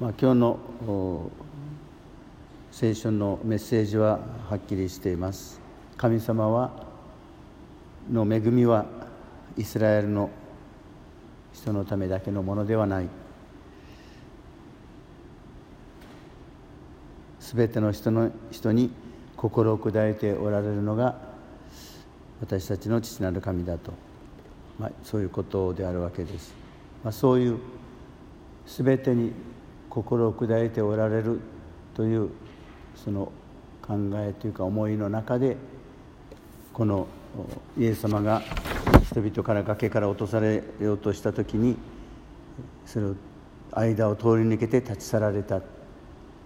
まあ、今日の聖書のメッセージははっきりしています。神様はの恵みはイスラエルの人のためだけのものではない。すべての人の人に心を砕いておられるのが私たちの父なる神だと、まあ、そういうことであるわけです、まあ、そういうすべてに心を砕いておられるというその考えというか思いの中でこのイエス様が人々から崖から落とされようとした時にそれを間を通り抜けて立ち去られた、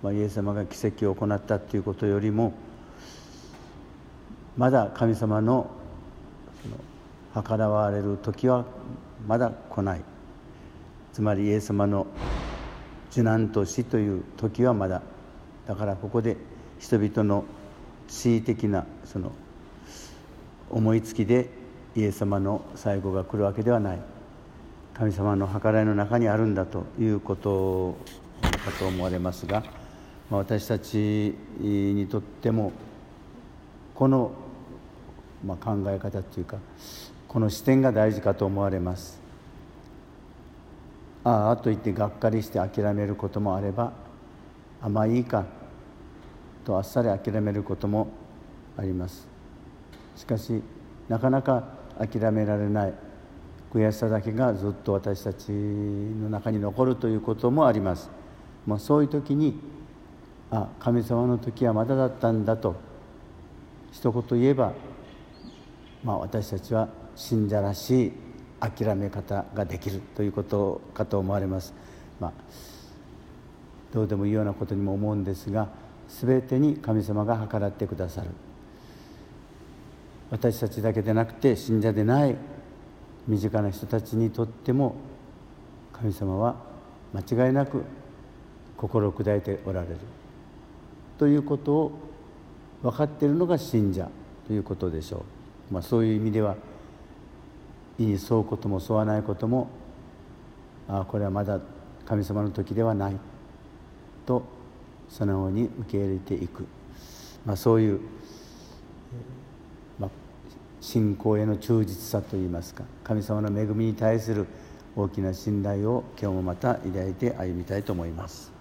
まあ、イエス様が奇跡を行ったということよりもまだ神様の計らわれる時はまだ来ない。つまりイエス様の受難と死という時はまだだからここで人々の恣意的なその思いつきでイエス様の最後が来るわけではない。神様の計らいの中にあるんだということかと思われますが、まあ、私たちにとってもこの、まあ、考え方というかこの視点が大事かと思われます。ああと言ってがっかりして諦めることもあればあまあいいかとあっさり諦めることもあります。しかしなかなか諦められない悔しさだけがずっと私たちの中に残るということもあります、まあ、そういう時にあ神様の時はまだだったんだと一言言えば、まあ、私たちは信者らしい。諦め方ができるということかと思われます。まあ、どうでもいいようなことにも思うんですが全てに神様が計らってくださる。私たちだけでなくて信者でない身近な人たちにとっても神様は間違いなく心を砕いておられる。ということを分かっているのが信者ということでしょう、まあ、そういう意味では沿うことも沿わないこともあこれはまだ神様の時ではないとそのように受け入れていく、まあ、そういう、まあ、信仰への忠実さといいますか神様の恵みに対する大きな信頼を今日もまた抱いて歩みたいと思います。